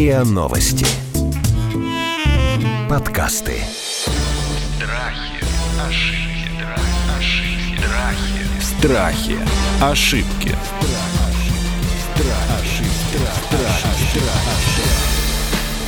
РИА Новости. Подкасты. Страхи, ошибки, ошибки, страхи. Страхи. Ошибки.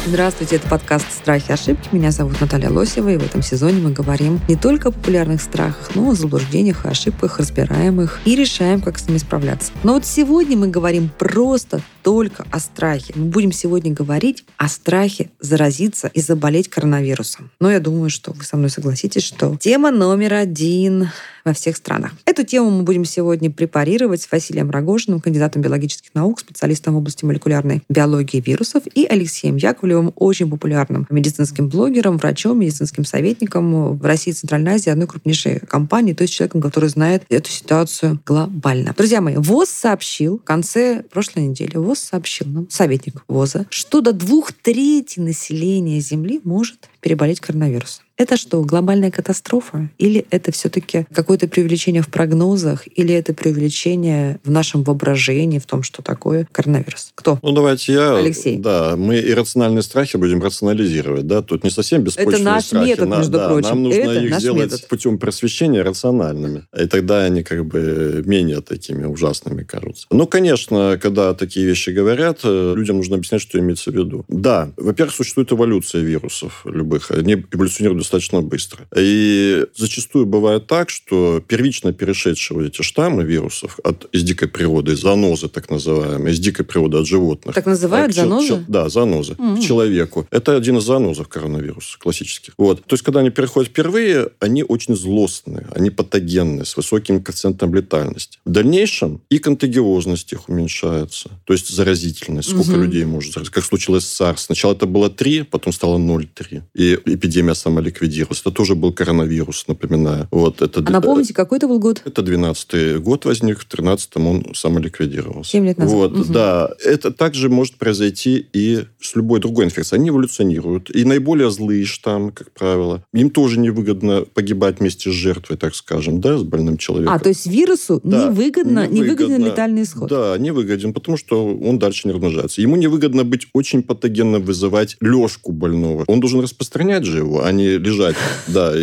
Здравствуйте, это подкаст «Страхи и ошибки». Меня зовут Наталья Лосева, и в этом сезоне мы говорим не только о популярных страхах, но и о заблуждениях и ошибках, разбираем их и решаем, как с ними справляться. Но вот сегодня мы говорим просто только о страхе. Мы будем сегодня говорить о страхе заразиться и заболеть коронавирусом. Но я думаю, что вы со мной согласитесь, что тема номер один во всех странах. Эту тему мы будем сегодня препарировать с Василием Рогожиным, кандидатом биологических наук, специалистом в области молекулярной биологии вирусов, и Алексеем Яковлевым, очень популярным медицинским блогером, врачом, медицинским советником в России и Центральной Азии, одной крупнейшей компании, то есть человеком, который знает эту ситуацию глобально. Друзья мои, ВОЗ сообщил в конце прошлой недели, ВОЗ сообщил нам, советник ВОЗа, что до двух трети населения Земли может переболеть коронавирусом. Это что, глобальная катастрофа? Или это все-таки какое-то привлечение в прогнозах? Или это привлечение в нашем воображении, в том, что такое коронавирус? Кто? Ну, давайте я... Алексей. Да, мы иррациональные страхи будем рационализировать, да, тут не совсем беспочвенные Это наш страхи. метод, На- между да, прочим. Нам нужно Это их сделать метод. путем просвещения рациональными. И тогда они как бы менее такими ужасными кажутся. Ну, конечно, когда такие вещи говорят, э, людям нужно объяснять, что имеется в виду. Да, во-первых, существует эволюция вирусов любых. Они эволюционируют достаточно быстро. И зачастую бывает так, что первично перешедшие вот эти штаммы вирусов от, из дикой природы, занозы так называемые, из дикой природы от животных, Так называют чел- занозы? чел- да, занозы. Мгм. К человеку. Это один из занозов коронавируса классических. Вот. То есть, когда они переходят впервые, они очень злостные, они патогенные, с высоким коэффициентом летальности. В дальнейшем и контагиозность их уменьшается, то есть заразительность, сколько Мгм. людей может заразить. Как случилось с SARS. Сначала это было 3, потом стало 0,3. И эпидемия самоликвидировалась. Это тоже был коронавирус, напоминаю. Вот, это, А напомните, какой это был год? это 12 год возник, в 13-м он самоликвидировался. Семь лет назад. Вот, Мгм. да. Это также может произойти и с любой другой инфекцией. Они эволюционируют. И наиболее злые штаммы, как правило, им тоже невыгодно погибать вместе с жертвой, так скажем, да, с больным человеком. А, то есть вирусу Да, невыгодно, невыгоден невыгодно. летальный исход. Да, невыгоден, потому что он дальше не размножается. Ему невыгодно быть очень патогенно вызывать лёжку больного. Он должен распространять же его, а не лежать. Да.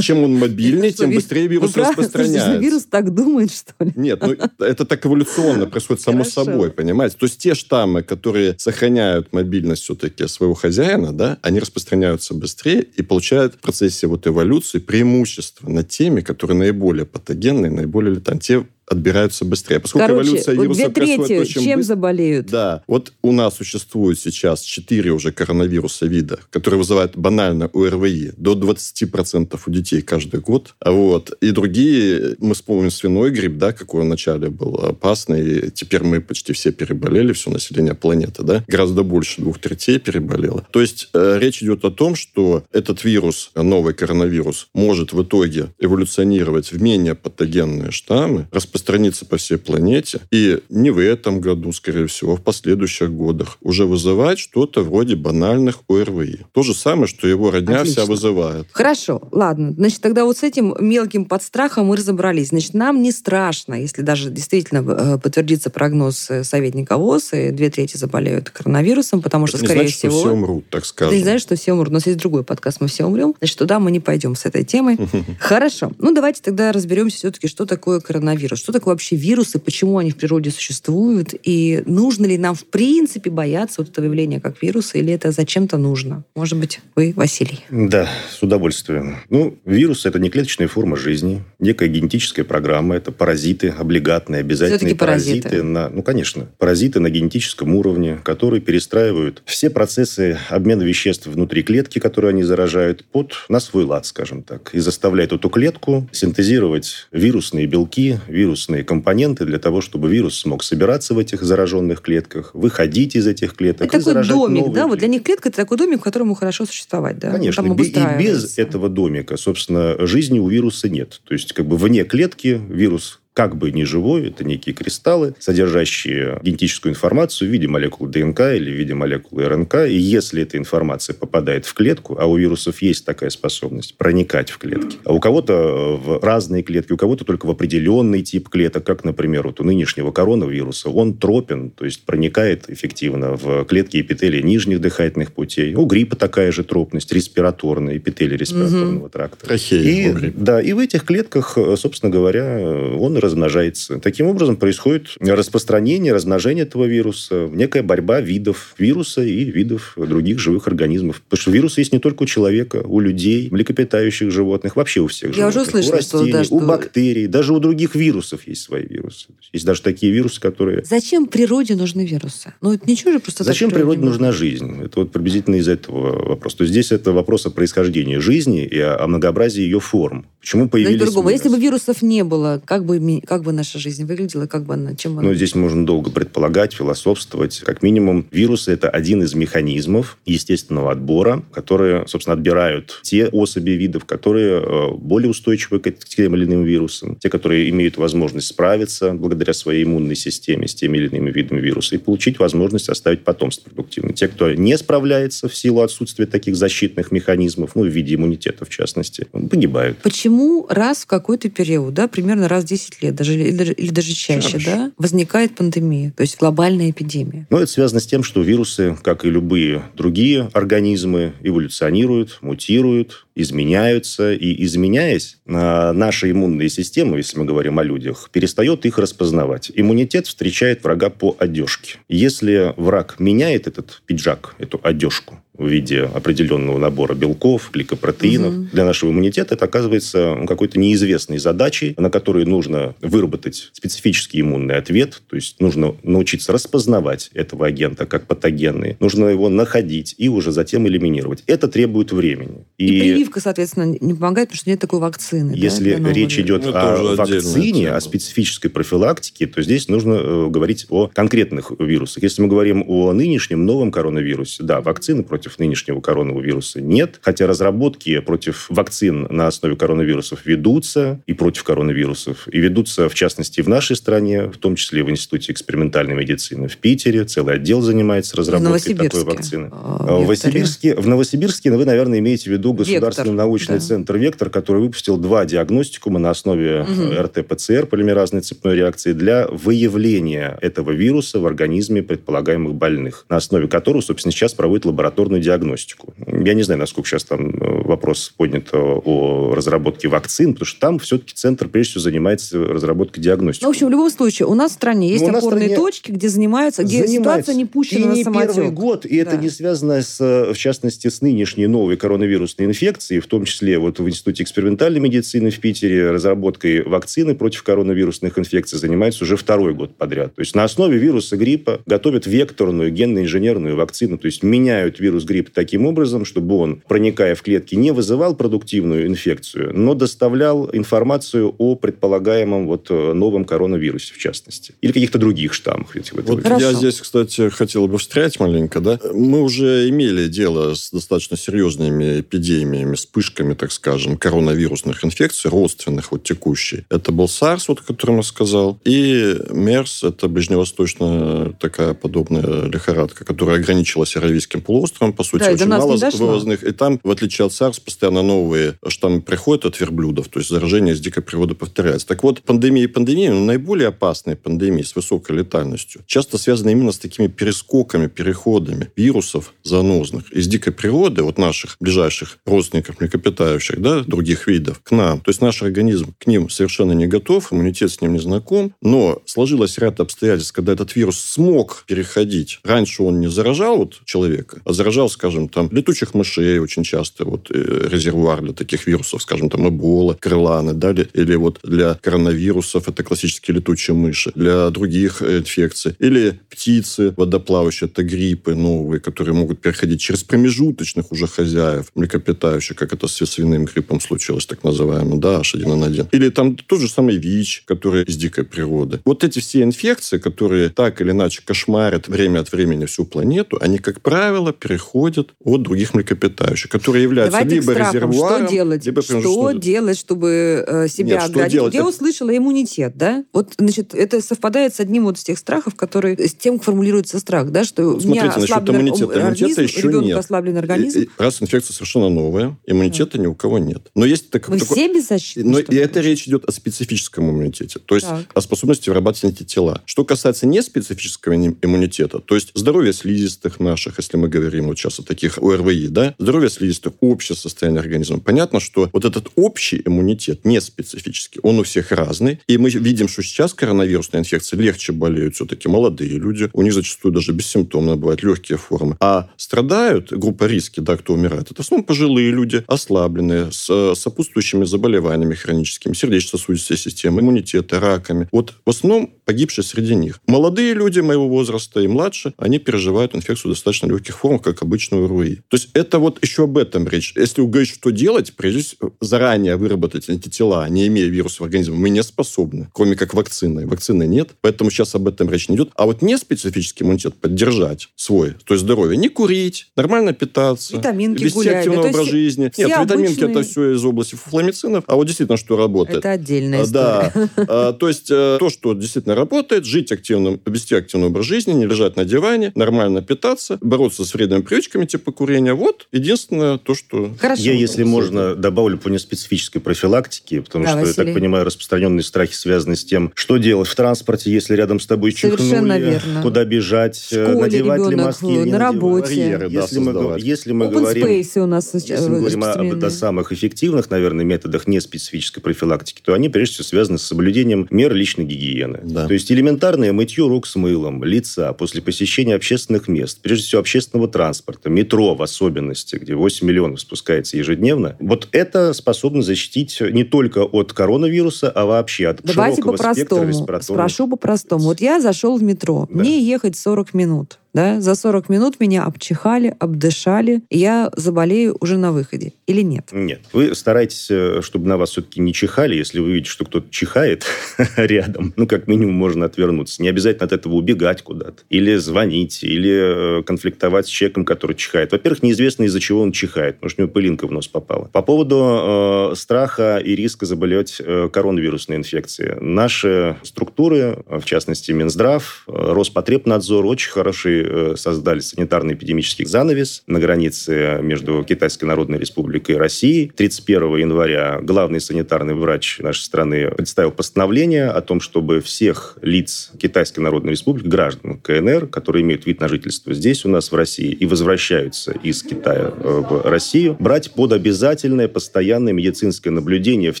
Чем он мобильнее, тем быстрее вирус распространяется. Вирус так думает, что ли? Нет, ну это так эволюционно происходит само собой, понимаете? То есть те штаммы, которые сохраняют мобильность все-таки своего хозяина, да, они распространяются быстрее и получают в процессе вот эволюции преимущество над теми, которые наиболее патогенные, наиболее летальные. Те отбираются быстрее. Поскольку Короче, эволюция вот вируса две трети очень чем быстро- заболеют? да. Вот у нас существует сейчас 4 уже коронавируса вида, которые вызывают банально ОРВИ до 20% у детей каждый год. А Вот. И другие, мы вспомним свиной грипп, да, какой он вначале был опасный. Теперь мы почти все переболели, все население планеты, да. Гораздо больше двух третей переболело. То есть э, речь идет о том, что этот вирус, новый коронавирус, может в итоге эволюционировать в менее патогенные штаммы, распространиться по всей планете, и не в этом году, скорее всего, а в последующих годах уже вызывать что-то вроде банальных ОРВИ. То же самое, что его родня Отлично. вся вызывает. Хорошо, ладно. Значит, тогда вот с этим мелким подстрахом мы разобрались. Значит, нам не страшно, если даже действительно э, подтвердится прогноз э, советника ВОЗ, и две трети заболеют коронавирусом, потому что, Это не скорее значит, что всего... все умрут, так скажем. Ты не знаешь, что все умрут. У нас есть другой подкаст «Мы все умрем». Значит, туда мы не пойдем с этой темой. Хорошо. Ну, давайте тогда разберемся все-таки, что такое коронавирус. Что такое вообще вирусы, почему они в природе существуют, и нужно ли нам в принципе бояться вот этого явления как вируса, или это зачем-то нужно? Может быть, вы, Василий? Да, с удовольствием. Ну, вирус – это не клеточная форма жизни, некая генетическая программа, это паразиты, облигатные, обязательные Всё-таки паразиты. на, ну, конечно, паразиты на генетическом уровне, которые перестраивают все процессы обмена веществ внутри клетки, которые они заражают, под на свой лад, скажем так, и заставляют эту клетку синтезировать вирусные белки, вирусные компоненты для того, чтобы вирус смог собираться в этих зараженных клетках, выходить из этих клеток Это такой домик, да? Вот для них клетка – это такой домик, в котором хорошо существовать, да? Конечно, и без этого домика, собственно, жизни у вируса нет. То есть, как бы вне клетки вирус как бы не живой, это некие кристаллы, содержащие генетическую информацию в виде молекул ДНК или в виде молекул РНК. И если эта информация попадает в клетку, а у вирусов есть такая способность проникать в клетки, а у кого-то в разные клетки, у кого-то только в определенный тип клеток, как, например, вот у нынешнего коронавируса, он тропен, то есть проникает эффективно в клетки эпителия нижних дыхательных путей. У гриппа такая же тропность, респираторная, эпителия респираторного угу. тракта. Трахея, и, да, и в этих клетках, собственно говоря, он размножается. Таким образом происходит распространение, размножение этого вируса, некая борьба видов вируса и видов других живых организмов. Потому что вирус есть не только у человека, у людей, млекопитающих животных, вообще у всех Я животных. уже услышала, у растений, что, да, что... у бактерий, даже у других вирусов есть свои вирусы. Есть даже такие вирусы, которые... Зачем природе нужны вирусы? Ну, это ничего же просто Зачем природе нужна жизнь? Это вот приблизительно из этого вопрос. То есть здесь это вопрос о происхождении жизни и о многообразии ее форм. Почему появились... Да другого. Если бы вирусов не было, как бы, как бы наша жизнь выглядела, как бы она, чем она... Ну, здесь можно долго предполагать, философствовать. Как минимум, вирусы – это один из механизмов естественного отбора, которые, собственно, отбирают те особи видов, которые э, более устойчивы к тем или иным вирусам, те, которые имеют возможность справиться благодаря своей иммунной системе с теми или иными видами вируса и получить возможность оставить потомство продуктивно. Те, кто не справляется в силу отсутствия таких защитных механизмов, ну, в виде иммунитета, в частности, погибают. Почему раз в какой-то период, да, примерно раз в 10 лет, даже, или, даже, или даже чаще, чаще, да, возникает пандемия, то есть глобальная эпидемия? Ну, это связано с тем, что вирусы, как и любые другие организмы, эволюционируют, мутируют, изменяются, и изменяясь, а, наша иммунная система, если мы говорим о людях, перестает их распознавать. Иммунитет встречает врага по одежке. Если враг меняет этот пиджак, эту одежку, в виде определенного набора белков, гликопротеинов. Угу. Для нашего иммунитета это оказывается ну, какой-то неизвестной задачей, на которую нужно выработать специфический иммунный ответ. То есть нужно научиться распознавать этого агента как патогенный. Нужно его находить и уже затем элиминировать. Это требует времени. И, и прививка, соответственно, не помогает, потому что нет такой вакцины. Если да, речь идет ну, о вакцине, о специфической профилактике, то здесь нужно э, говорить о конкретных вирусах. Если мы говорим о нынешнем новом коронавирусе, да, вакцины против против нынешнего коронавируса нет, хотя разработки против вакцин на основе коронавирусов ведутся и против коронавирусов, и ведутся, в частности, в нашей стране, в том числе в Институте экспериментальной медицины в Питере. Целый отдел занимается разработкой такой вакцины. А, в, Новосибирске, в Новосибирске вы, наверное, имеете в виду Государственный Вектор, научный да. центр «Вектор», который выпустил два диагностикума на основе угу. РТ-ПЦР, полимеразной цепной реакции, для выявления этого вируса в организме предполагаемых больных, на основе которого, собственно, сейчас проводит лабораторную молекулярную диагностику. Я не знаю, насколько сейчас там э, вопрос поднят о разработке вакцин, потому что там все-таки центр, прежде всего, занимается разработкой диагностики. Ну, в общем, в любом случае, у нас в стране есть ну, опорные стране точки, где занимаются, где занимается. ситуация не пущена и на не самотек. первый год, и да. это не связано, с, э, в частности, с нынешней новой коронавирусной инфекцией, в том числе вот в Институте экспериментальной медицины в Питере разработкой вакцины против коронавирусных инфекций занимается уже второй год подряд. То есть на основе вируса гриппа готовят векторную генно-инженерную вакцину, то есть меняют вирус грипп таким образом, чтобы он, проникая в клетки, не вызывал продуктивную инфекцию, но доставлял информацию о предполагаемом вот э, новом коронавирусе, в частности. Или каких-то других штаммах. Вот я здесь, кстати, хотел бы встрять маленько. Да? Мы уже имели дело с достаточно серьезными эпидемиями, вспышками, так скажем, коронавирусных инфекций, родственных вот текущей. Это был SARS, вот, о котором я сказал, и MERS, это ближневосточная такая подобная лихорадка, которая ограничилась Аравийским полуостровом, по сути, да, очень мало вывозных. И там, в отличие от SARS, постоянно новые штаммы приходят от верблюдов, то есть заражение с дикой природы повторяется. Так вот, пандемия и пандемия, ну, наиболее опасные пандемии с высокой летальностью, часто связаны именно с такими перескоками, переходами вирусов занозных из дикой природы, вот наших ближайших родственников, млекопитающих, да, других видов, к нам. То есть наш организм к ним совершенно не готов, иммунитет с ним не знаком, но сложилось ряд обстоятельств, когда этот вирус смог переходить. Раньше он не заражал вот человека, а заражал, скажем, там, летучих мышей очень часто, вот, э, резервуар для таких вирусов, скажем, там, эбола, крыланы, да, или вот для коронавирусов это классические летучие мыши, для других э, инфекций. Или птицы водоплавающие, это гриппы новые, которые могут переходить через промежуточных уже хозяев, млекопитающих, как это с свиным гриппом случилось, так называемый, да, H1N1. Или там тот же самый ВИЧ, который из дикой природы. Вот эти все инфекции, которые так или иначе кошмарят время от времени всю планету, они, как правило, переходят исходят от других млекопитающих, которые являются Давайте либо резервуаром, Что делать? либо Что делать, чтобы э, себя Нет, что оградить? делать? Я услышала иммунитет, да? Вот, значит, это совпадает с одним вот из тех страхов, который с тем формулируется страх, да, что у меня Смотрите, ослаблен иммунитета. организм, Иммунитета еще нет. ослаблен организм. И- и Раз инфекция совершенно новая, иммунитета ни у кого нет. Но есть так, Вы такой- все беззащитны? Но и это речь идет о специфическом иммунитете, то есть Так. о способности вырабатывать антитела. Что касается неспецифического им- иммунитета, то есть здоровье слизистых наших, если мы говорим вот сейчас о таких ОРВИ, да, здоровье слизистых, общее состояние организма. Понятно, что вот этот общий иммунитет, не специфический, он у всех разный. И мы видим, что сейчас коронавирусная инфекция легче болеют все-таки молодые люди. У них зачастую даже бессимптомно бывают легкие формы. А страдают, группа риски, да, кто умирает, это в основном пожилые люди, ослабленные, с э, сопутствующими заболеваниями хроническими, сердечно-сосудистой системой, иммунитета, раками. Вот в основном погибшие среди них. Молодые люди моего возраста и младше, они переживают инфекцию достаточно легких формах, как обычную РУИ. То есть это вот еще об этом речь. Если вы говорите, что делать, прежде всего, заранее выработать антитела, не имея вируса в организме, мы не способны, кроме как вакцины. Вакцины нет, поэтому сейчас об этом речь не идет. А вот не специфический иммунитет поддержать свой, то есть здоровье, не курить, нормально питаться, Витаминки вести гулять, активный да, образ жизни. Нет, витаминки обычные- это все из области фуфламицинов, а вот действительно, что работает. Это отдельная А, история. Да. То есть э, то, что действительно работает, жить активным, вести активный образ жизни, не лежать на диване, нормально питаться, бороться с вредными привычками типа курения. Вот единственное то, что... Хорошо. Я, если можно, добавлю по неспецифической профилактике, потому Да, что, я Василий. так понимаю, распространенные страхи связаны с тем, что делать в транспорте, если рядом с тобой Совершенно чихнули, верно. куда бежать, В школе надевать ли ребенок, маски или не на надевать. работе. Барьеры, да, Если мы, если мы Open говорим... space у нас сейчас Если мы говорим о, об, о самых эффективных, наверное, методах неспецифической профилактики, то они, прежде всего, связаны с соблюдением мер личной гигиены. Да. То есть элементарное мытье рук с мылом, лица после посещения общественных мест, прежде всего общественного транспорта, метро в особенности, где 8 миллионов спускается ежедневно. Вот это способно защитить не только от коронавируса, а вообще от Давайте широкого спектра по-простому. респираторных Спрошу по-простому. Вот я зашел в метро. Да. Мне ехать 40 минут. Да? За 40 минут меня обчихали, обдышали. и Я заболею уже на выходе. Или нет? Нет. Вы стараетесь, э, чтобы на вас все-таки не чихали. Если вы видите, что кто-то чихает рядом, ну, как минимум, можно отвернуться. Не обязательно от этого убегать куда-то. Или звонить, или э, конфликтовать с человеком, который чихает. Во-первых, неизвестно, из-за чего он чихает. Может, у него пылинка в нос попала. По поводу э, страха и риска заболеть э, коронавирусной инфекцией. Наши структуры, в частности, Минздрав, э, Роспотребнадзор, очень хороший э, создали санитарно-эпидемический занавес на границе между Китайской Народной Республикой и Россией. 31 января главный санитарный врач нашей страны представил постановление о том, чтобы всех лиц Китайской Народной Республики, граждан КНР, которые имеют вид на жительство здесь у нас в России и возвращаются из Китая э, в Россию, брать под обязательное постоянное медицинское наблюдение в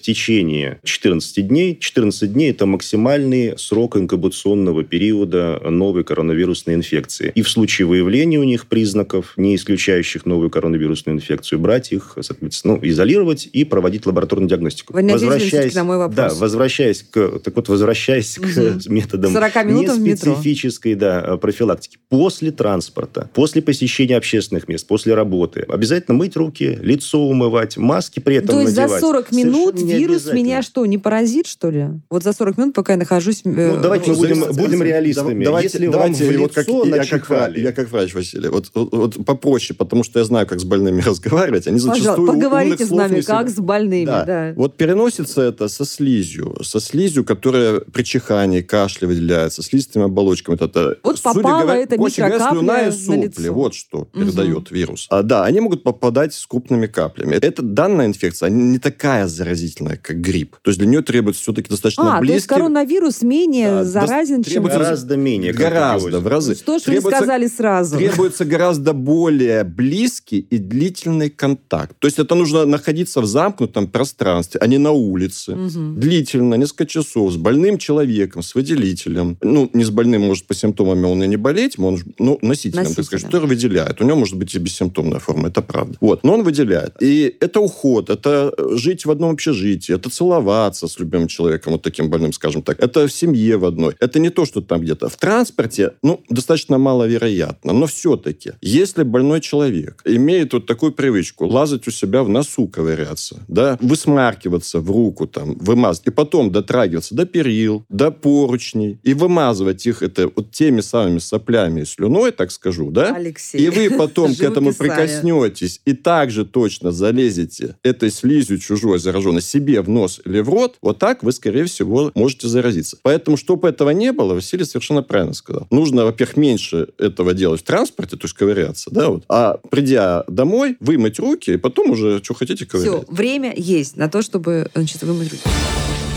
течение 14 дней. 14 дней – это максимальный срок инкубационного периода новой коронавирусной инфекции. И в случае выявления у них признаков, не исключающих новую коронавирусную инфекцию, брать их, соответственно, ну, изолировать и проводить лабораторную диагностику. Вы всё-таки на мой вопрос. Да, возвращаясь к, так вот, возвращаясь Мгм. к методам 40 минутам в метро. неспецифической да, профилактики. После транспорта, после посещения общественных мест, после работы. Обязательно мыть руки, лицо умывать, маски при этом То есть за надевать. 40 минут Совершенно вирус меня что, не поразит, что ли? Вот за 40 минут, пока я нахожусь... э, Ну, давайте мы в- будем, будем реалистами. Давайте, Если давайте вам в вот как, лицо я, как врач, я как врач, Василий, вот, вот, вот попроще, потому что я знаю, как с больными разговаривать. Они зачастую Пожалуйста, поговорите с нами, как с больными. Да. да. Вот переносится это со слизью, со слизью, которая при чихании, кашле выделяется, слизистыми оболочками. Это, вот судя попала говоря, эта микрокапля и сопли, вот что передает угу. вирус. А, да, они могут попадать с крупными каплями. Это данная инфекция, она не такая заразительная, как грипп. То есть для нее требуется все-таки достаточно а, близкий... то есть коронавирус менее да, заразен, чем... Гораздо менее. Гораздо, в разы. 160 сказали сразу? Требуется гораздо более близкий и длительный контакт. То есть это нужно находиться в замкнутом пространстве, а не на улице. Мгм. Длительно, несколько часов, с больным человеком, с выделителем. Ну, не с больным, может, по симптомам он и не болеть, он, ну, носителем, так сказать, Носителем. который выделяет. У него может быть и бессимптомная форма, это правда. Вот, но он выделяет. И это уход, это жить в одном общежитии, это целоваться с любимым человеком, вот таким больным, скажем так. Это в семье в одной. Это не то, что там где-то. В транспорте, ну, достаточно мало маловероятно. Но все-таки, если больной человек имеет вот такую привычку лазать у себя в носу, ковыряться, да, высмаркиваться в руку, там, вымазать, и потом дотрагиваться до перил, до поручней, и вымазывать их это вот теми самыми соплями и слюной, так скажу, да? Алексей. И вы потом к этому прикоснетесь и также точно залезете этой слизью чужой зараженной себе в нос или в рот, вот так вы, скорее всего, можете заразиться. Поэтому, чтобы этого не было, Василий совершенно правильно сказал. Нужно, во-первых, меньше этого делать в транспорте, то есть ковыряться, да, вот. А придя домой, вымыть руки, и потом уже, что хотите, Все, ковырять. время есть на то, чтобы значит, вымыть руки.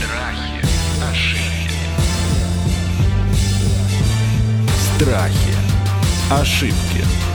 Страхи, ошибки, Страхи. Ошибки.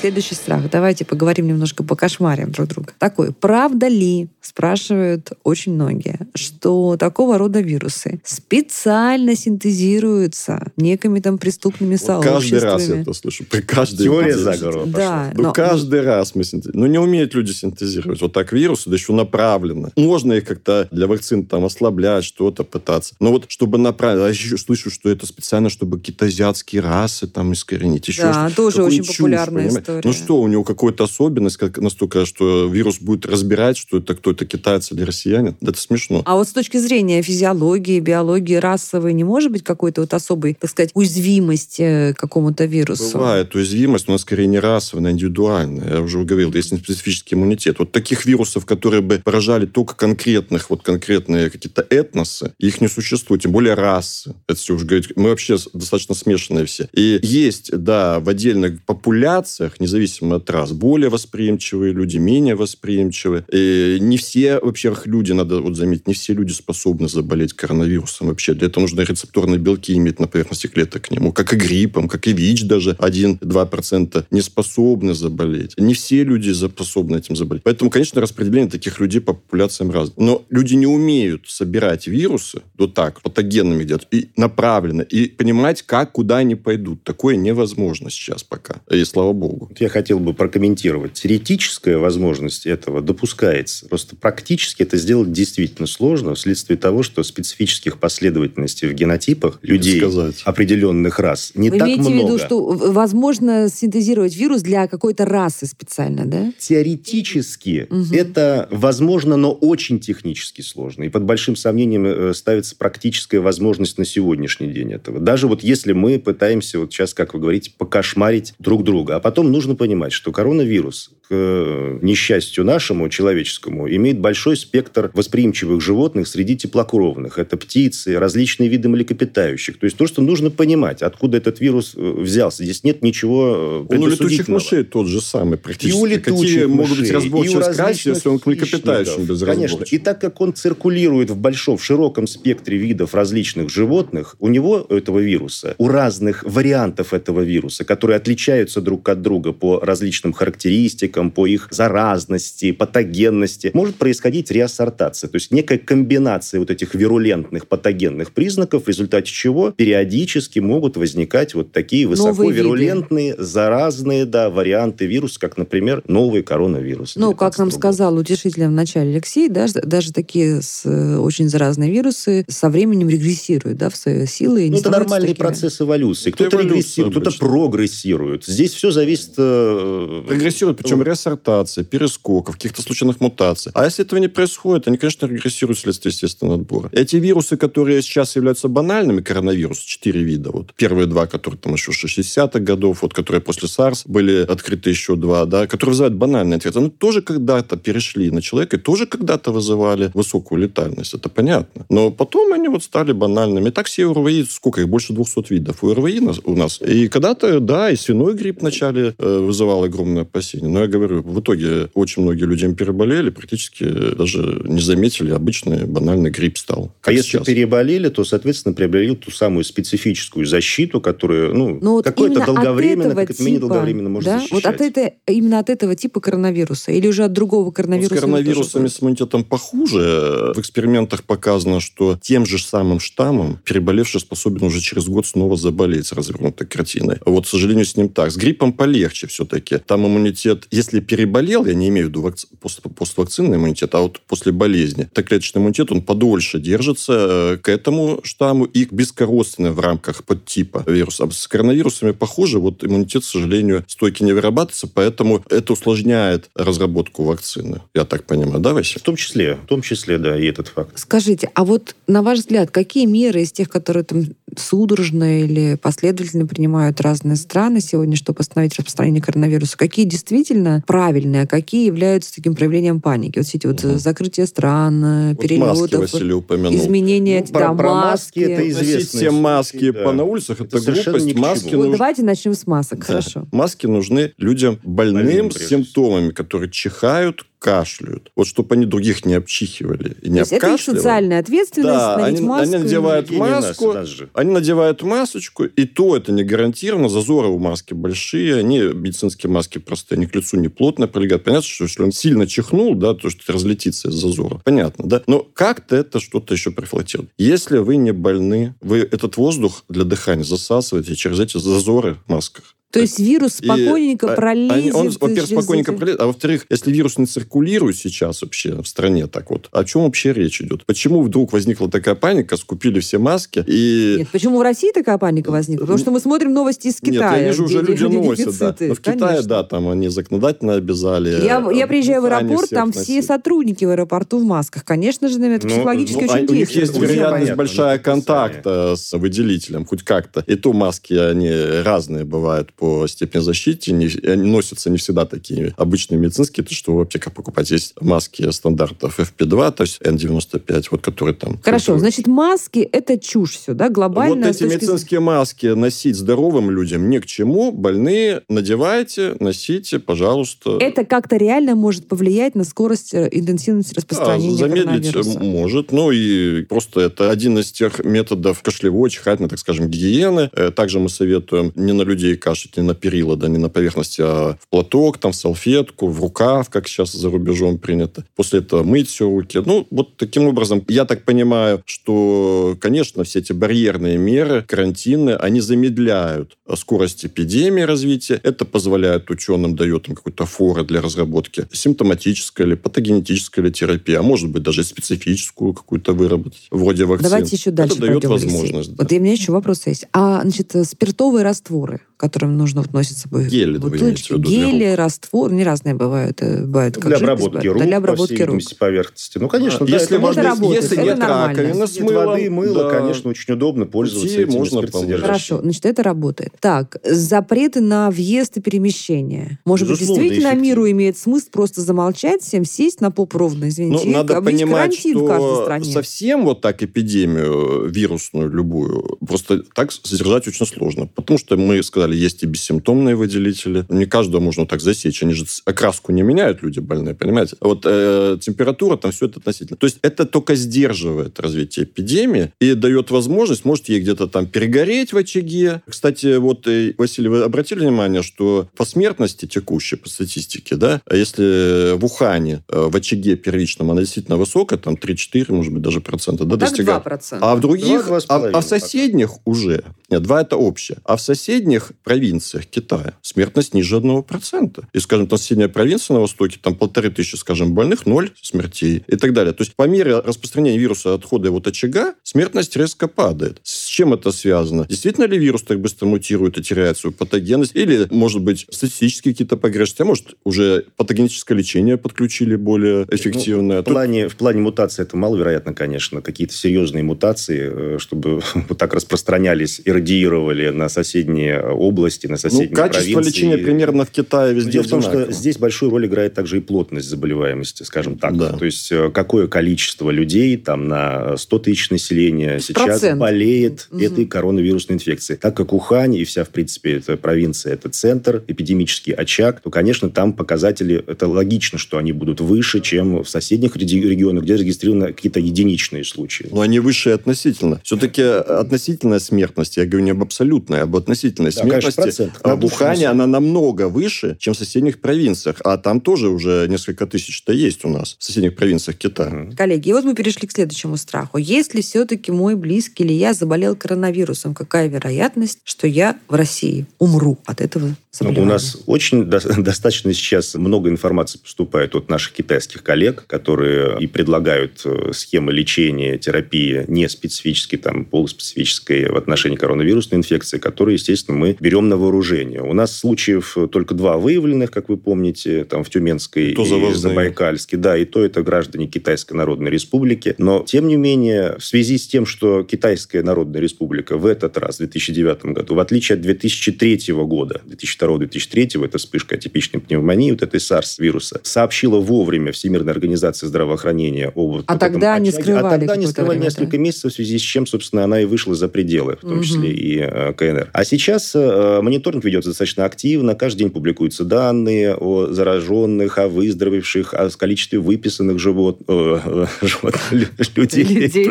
Следующий страх. Давайте поговорим немножко по кошмарим друг друга. Такой. Правда ли, спрашивают очень многие, что такого рода вирусы специально синтезируются некими там преступными Вот каждый раз я сообществами? это слышу. При каждой Теория заговора Да, Ну, но- каждый раз мы синтезируем. Ну, не умеют люди синтезировать. Вот так вирусы, да еще направленно. Можно их как-то для вакцин там ослаблять, что-то пытаться. Но вот чтобы направить... А еще слышу, что это специально, чтобы какие-то азиатские расы там искоренить. Еще Да, что-то. тоже Какую очень чушь, популярная понимаете? История. Ну что, у него какая-то особенность как настолько, что вирус будет разбирать, что это кто-то китаец или россиянин? Да это смешно. А вот с точки зрения физиологии, биологии, расовой, не может быть какой-то вот особой, так сказать, уязвимости к какому-то вирусу? Бывает уязвимость, но она скорее не расовая, она индивидуальная. Я уже говорил, есть специфический иммунитет. Вот таких вирусов, которые бы поражали только конкретных, вот конкретные какие-то этносы, их не существует, тем более расы. Это все уже говорить. Мы вообще достаточно смешанные все. И есть, да, в отдельных популяциях, независимо от рас, более восприимчивые люди, менее восприимчивые. И не все, вообще, люди, надо вот заметить, не все люди способны заболеть коронавирусом вообще. Для этого нужно рецепторные белки иметь на поверхности клеток к нему, как и гриппом, как и ВИЧ даже 1-2% не способны заболеть. Не все люди способны этим заболеть. Поэтому, конечно, распределение таких людей по популяциям разное. Но люди не умеют собирать вирусы вот так, патогенными делать, и направленно, и понимать, как, куда они пойдут. Такое невозможно сейчас пока. И слава богу. Вот Я хотел бы прокомментировать. Теоретическая возможность этого допускается. Просто практически это сделать действительно сложно вследствие того, что специфических последовательностей в генотипах людей сказать. определенных рас не Вы так имеете много. в виду, что в- возможно синтезировать вирус для какой-то расы специально, да? Теоретически Мгм. это возможно, но очень технически сложно. И под большим сомнением э, ставится практическая возможность на сегодняшний день этого. Даже вот если мы пытаемся вот сейчас, как вы говорите, покошмарить друг друга. А потом нужно понимать, что коронавирус, к э, несчастью нашему, человеческому, имеет большой спектр восприимчивых животных среди теплокровных. Это птицы, различные виды млекопитающих. То есть то, что нужно понимать, откуда этот вирус э, взялся. Здесь нет ничего э, Он у летучих мышей тот же самый И практически. у летучих Какие могут быть и разборчивость красить, если он к млекопитающим без Конечно. И так как он циркулирует в большом, в широком спектре видов различных животных, у него, этого вируса, у разных вариантов этого вируса, которые отличаются друг от друга по различным характеристикам, по их заразности, патогенности, может происходить реассортация. То есть некая комбинация вот этих вирулентных патогенных признаков, в результате чего периодически могут возникать вот такие высоко вирулентные, заразные, да, варианты вируса, как, например, новый коронавирус. Ну, как нам 19 года. сказал утешительно в начале Алексей, даже, даже такие с, э, очень заразные вирусы со временем регрессируют да, в свои силы. Ну, это нормальный такими. процесс эволюции. Кто-то регрессирует, кто-то прогрессирует. Здесь все зависит... э, Прогрессируют, причем реассортация, перескоков, каких-то случайных мутаций. А если этого не происходит, они, конечно, регрессируют вследствие естественного отбора. Эти вирусы, которые сейчас являются банальными, коронавирус, четыре вида. Вот. Первые два, которые там еще 60-х годов, вот, которые после SARS были открыты еще два, да, которые вызывают банальный ответ. Они тоже когда-то перешли на человека и тоже когда-то вызывали высокую летальность. Это понятно. Но потом они вот стали банальными. И так все ОРВИ, сколько их? Больше 200 видов у ОРВИ нас- у нас. И когда-то, да, и свиной грипп вначале э, вызывал огромное опасение. Но я говорю, в итоге очень многие люди им переболели, практически даже не заметили, обычный банальный грипп стал. А если сейчас. переболели, то, соответственно, приобрели ту самую специфическую защиту, которая, ну, Ну, вот какое-то долговременно, как это менее типа, долговременно может да? защищать. Вот от это, именно от этого типа коронавируса? Или уже от другого Ну, коронавируса? С коронавирусами, с иммунитетом похуже. В экспериментах показано, что тем же самым штаммом переболевший способен уже через год снова заболеть с развернутой картиной. Вот, к сожалению, с ним так. С гриппом полегче все-таки. Там иммунитет, если переболел, я не имею в виду вакци... пост... поствакцинный иммунитет, а вот после болезни, так клеточный иммунитет, он подольше держится э, к этому штамму и бескоростный в рамках подтипа вируса. А с коронавирусами похоже, вот иммунитет, к сожалению, стойки не вырабатывается, поэтому это усложняет разработку вакцины. Я так понимаю, да, Вася? В том числе, в том числе, да, и этот факт. Скажите, а вот на ваш взгляд, какие меры из тех, которые там судорожно или последовательно принимают разные страны сегодня, чтобы остановить распространение коронавируса, какие действительно правильные, а какие являются таким проявлением паники? Вот все эти вот Мгм. закрытие стран, э, Вот маски перелетов, упомянул. изменения Ну, про- да, про маски это маски. известно. Все маски да. по на улицах, это, Это глупость. Маски Вот нужны давайте начнем с масок, Да. хорошо. Маски нужны людям больным, Больным, с симптомами, которые чихают, кашляют. Вот чтобы они других не обчихивали и не То есть это их социальная ответственность, Да, надеть они- маску. они надевают И нас, маску. нас же. Они надевают масочку, и то это не гарантированно. Зазоры у маски большие, они медицинские маски простые, они к лицу не плотно прилегают. Понятно, что если он сильно чихнул, да, то что разлетится из зазора. Понятно, да? Но как-то это что-то еще профилактирует. Если вы не больны, вы этот воздух для дыхания засасываете через эти зазоры в масках. То есть вирус И, спокойненько а, пролезет. они- он, во-первых, спокойненько пролезет, а во-вторых, если вирус не циркулирует сейчас вообще в стране так вот, о чем вообще речь идет? Почему вдруг возникла такая паника, скупили все маски и... Нет, почему в России такая паника возникла? Потому что мы смотрим новости из Китая. Нет, я вижу, уже люди носят, да. Но в Китае, Конечно. да, там они законодательно обязали. Я, я приезжаю в аэропорт, там все носить. сотрудники в аэропорту в масках. Конечно же, наверное, это Ну, психологически Ну, очень а у них действует. есть вероятность большая контакта с выделителем, хоть как-то. И то маски, они разные бывают по степени защиты, не, они носятся не всегда такие обычные медицинские, то что в аптеках покупать. Есть маски стандартов FP2, то есть N95, вот которые там... Хорошо, которые- значит, маски – это чушь все, да, глобально. Вот эти медицинские маски носить здоровым людям ни к чему. Больные надевайте, носите, пожалуйста. Это как-то реально может повлиять на скорость э, интенсивность Да, распространения замедлить коронавируса. может. Ну и просто это один из тех методов кашлевой, чихательной, так скажем, гигиены. Э, Также мы советуем не на людей кашлять, не на перила, да, не на поверхности, а в платок, там, в салфетку, в рукав, как сейчас за рубежом принято. После этого мыть все руки. Ну, вот таким образом, я так понимаю, что, конечно, все эти барьерные меры, карантины, они замедляют скорость эпидемии развития. Это позволяет ученым, дает им какой-то форы для разработки симптоматической или патогенетической или терапии, а может быть даже специфическую какую-то выработать, вроде вакцин. Давайте еще дальше Это дает возможность. да. Вот и у меня еще вопрос есть. А, значит, спиртовые растворы, которым нужно вот носить с собой Гели, бутылочки, гели, раствор, не разные бывают. э, бывают как для жидкость, обработки бывают- рук, для по обработки всей рук. поверхности. Ну, конечно, да, если это можно, это работает, если это нет раковины с мылом, воды, мыло, да. конечно, очень удобно пользоваться Пути этими можно. Хорошо, значит, это работает. Так, запреты на въезд и перемещение. Может Безусловно, быть, действительно эффективно. миру имеет смысл просто замолчать всем, сесть на поп ровно, извините, Ну, и надо понимать, карантин в каждой что стране. совсем вот так эпидемию вирусную любую просто так содержать очень сложно. Потому что мы сказали, есть и бессимптомные выделители. Не каждого можно так засечь. Они же окраску не меняют, люди больные, понимаете? А Вот э, температура, там все это относительно. То есть это только сдерживает развитие эпидемии и дает возможность, может, ей где-то там перегореть в очаге. Кстати, вот, э, Василий, вы обратили внимание, что по смертности текущей, по статистике, да, если в Ухане э, в очаге первичном она действительно высокая, там 3-4, может быть, даже процента, да, Так достигает. 2%. А в других, а, а в соседних уже, нет, два это общее, а в соседних провинциях Китая смертность ниже одного процента. И, скажем, там соседняя провинция на востоке, там полторы тысячи, скажем, больных, ноль смертей и так далее. То есть по мере распространения вируса отхода от очага смертность резко падает. Чем это связано? Действительно ли вирус так быстро мутирует и теряет свою патогенность? Или, может быть, статистические какие-то погрешности? А может, уже патогенетическое лечение подключили более эффективное? Ну, в, плане, в плане мутации это маловероятно, конечно. Какие-то серьезные мутации, э, чтобы вот так распространялись и радиировали на соседние области, на соседние Ну, качество провинции. лечения примерно в Китае везде Дело в том, что здесь большую роль играет также и плотность заболеваемости, скажем так. Да. То есть, э, какое количество людей там на 100 тысяч населения сейчас Процент. болеет Мгм. этой коронавирусной инфекцией. Так как Ухань и вся, в принципе, эта провинция, это центр, эпидемический очаг, то, конечно, там показатели, это логично, что они будут выше, чем в соседних реги- регионах, где зарегистрированы какие-то единичные случаи. Но они выше относительно. Все-таки относительная смертность, я говорю не об абсолютной, а об относительной Да, конечно, смертности. а На в Ухане она намного выше, чем в соседних провинциях. А там тоже уже несколько тысяч-то есть у нас, в соседних провинциях Китая. Коллеги, и вот мы перешли к следующему страху. Если все-таки мой близкий или я заболел коронавирусом, какая вероятность, что я в России умру от этого заболевания? Ну, у нас очень до- достаточно сейчас много информации поступает от наших китайских коллег, которые и предлагают э, схемы лечения, терапии не специфической, там, полуспецифической в отношении коронавирусной инфекции, которые, естественно, мы берем на вооружение. У нас случаев только два выявленных, как вы помните, там в Тюменской И то и. Забайкальске. Да, и то это граждане Китайской Народной Республики. Но, тем не менее, в связи с тем, что Китайская Народная Республика в этот раз, в 2009 году, в отличие от 2003 года, 2002-2003, это вспышка атипичной пневмонии, вот этой SARS-вируса, сообщила вовремя Всемирной организации здравоохранения об вот А этом тогда они очаге. скрывали А тогда они скрывали время, несколько да? месяцев, в связи с чем, собственно, она и вышла за пределы, в том Мгм. числе и э, КНР. А сейчас э, мониторинг ведется достаточно активно. Каждый день публикуются данные о зараженных, о выздоровевших, о количестве выписанных живот, э, э, живот- лю- людей. Людей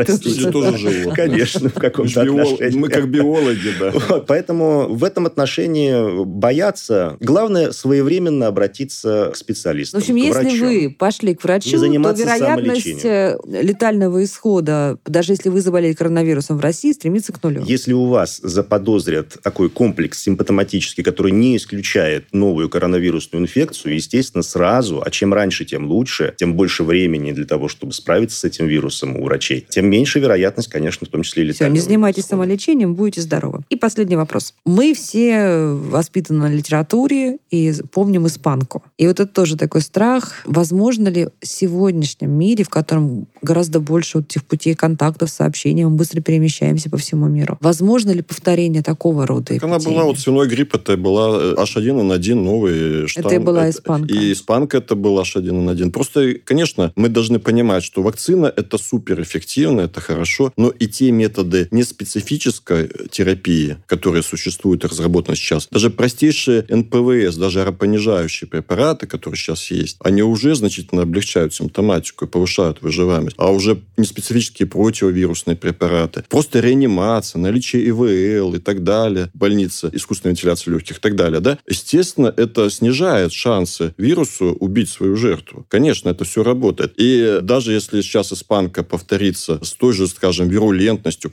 тоже живут. Конечно, в каком-то отношении. мы как биологи, да. Вот, поэтому в этом отношении бояться. Главное своевременно обратиться к специалистам. В общем, если вы пошли к врачу, то вероятность э, летального исхода, даже если вы заболели коронавирусом в России, стремится к нулю. Если у вас заподозрят такой комплекс симптоматический, который не исключает новую коронавирусную инфекцию, естественно, сразу, а чем раньше, тем лучше, тем больше времени для того, чтобы справиться с этим вирусом у врачей, тем меньше вероятность, конечно, в том числе и Все, летального не занимайтесь самолечением, будете здоровы. И последний вопрос. Мы все воспитаны на литературе и помним испанку. И вот это тоже такой страх. Возможно ли в сегодняшнем мире, в котором гораздо больше вот этих путей контактов, сообщений, мы быстро перемещаемся по всему миру, возможно ли повторение такого рода Так она эпидемии? была, вот свиной грипп, это была э, H1N1 новый штамм. Это и была испанка. И испанка это был H1N1. Просто, конечно, мы должны понимать, что вакцина это суперэффективно, это хорошо, но и те методы неспецифической терапии, которые существуют и разработаны сейчас, даже простейшие НПВС, даже аэропонижающие препараты, которые сейчас есть, они уже значительно облегчают симптоматику и повышают выживаемость. А уже неспецифические противовирусные препараты, просто реанимация, наличие ИВЛ и так далее, больница, искусственная вентиляция легких и так далее, да, естественно, это снижает шансы вирусу убить свою жертву. Конечно, это все работает. И даже если сейчас испанка повторится с той же, скажем, вирулентностью,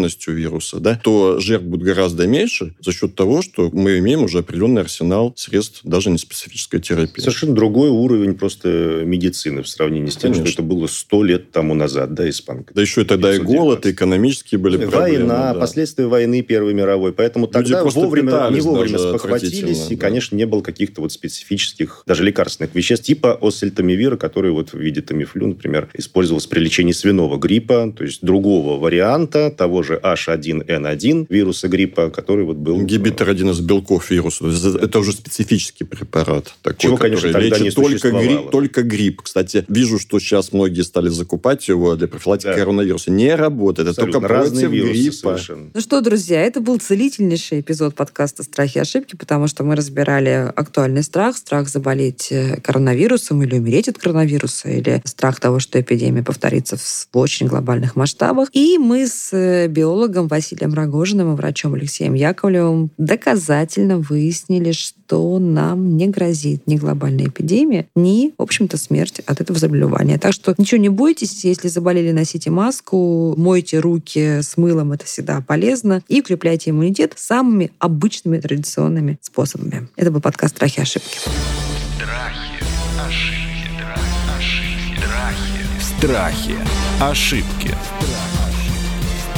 патогенностью вируса, да, то жертв будет гораздо меньше за счет того, что мы имеем уже определенный арсенал средств даже не специфической терапии. Совершенно другой уровень просто медицины в сравнении с тем, Конечно. что это было сто лет тому назад, да, испанка. Да еще и тогда и 919. голод, и экономические были проблемы. Война, да. последствия войны Первой мировой. Поэтому тогда вовремя, не вовремя спохватились, отвратительно, и, да. конечно, не было каких-то вот специфических, даже лекарственных веществ, типа осельтамивира, который вот в виде тамифлю, например, использовался при лечении свиного гриппа, то есть другого варианта того же H1N1 вируса гриппа, который вот был... Ингибитор один из белков вируса. Это уже специфический препарат. Такой, Чего, конечно, тогда лечит не только грипп, только грипп. Кстати, вижу, что сейчас многие стали закупать его для профилактики Да. коронавируса. Не работает. Это Абсолютно только разные против вирусы гриппа. совершенно. Ну что, друзья, это был целительнейший эпизод подкаста «Страхи и ошибки», потому что мы разбирали актуальный страх, страх заболеть э, коронавирусом или умереть от коронавируса, или страх того, что эпидемия повторится в очень глобальных масштабах. И мы с э, биологом Василием Рогожиным и врачом Алексеем Яковлевым доказательно выяснили, что нам не грозит ни глобальная эпидемия, ни, в общем-то, смерть от этого заболевания. Так что ничего не бойтесь, если заболели, носите маску, мойте руки с мылом, это всегда полезно, и укрепляйте иммунитет самыми обычными традиционными способами. Это был подкаст «Страхи и ошибки». Страхи, ошибки, ошибки, страхи. Страхи. Ошибки.